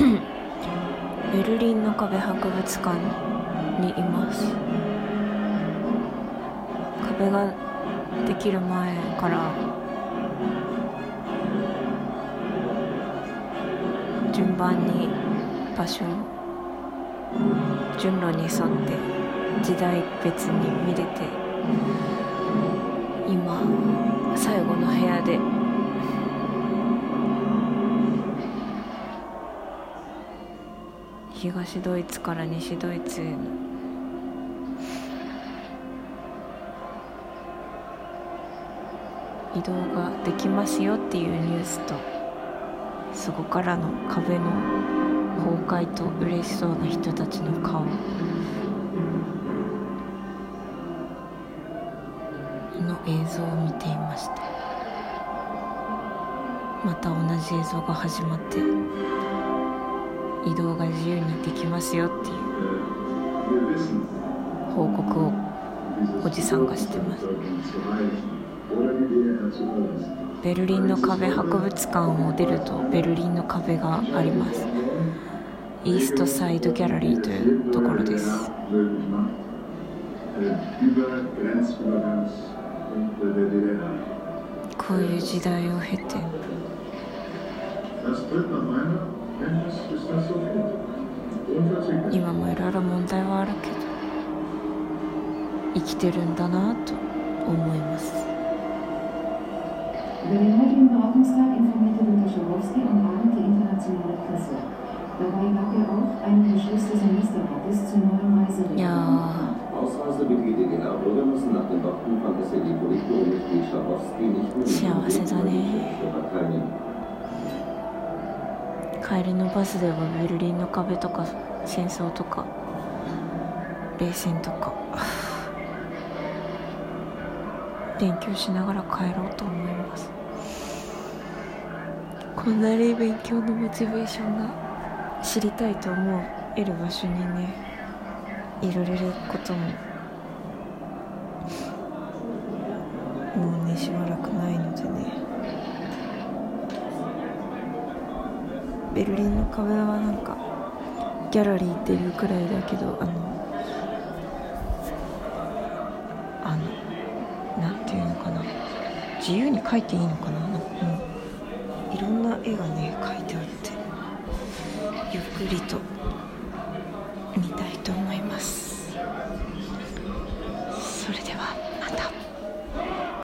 ベルリンの壁博物館にいます。壁ができる前から。順番に場所順路に沿って時代別に見れて今最後の部屋で東ドイツから西ドイツへの。移動ができますよっていうニュースとそこからの壁の崩壊と嬉しそうな人たちの顔。の映像を見ていましたまた同じ映像が始まって移動が自由にできますよっていう。報告をおじさんがしてます。ベルリンの壁博物館を出るとベルリンの壁があります。イーストサイドギャラリーというところです。こういう時代を経て。今もいろいろ問題はあるけど生きてるんだなと思います。やー、帰りのバスではベルリンの壁とか戦争とか冷戦とか勉強しながら帰ろうと思います。こんなに勉強のモチベーションが知りたいと思える場所にねいられることももうねしばらくないのでね。ベルリンの壁はなんかギャラリーっていうくらいだけどあのあのなんていうのかな。自由に描いていいのかな。なんかもういろんな絵がね描いてあってゆっくりと見たいと思います。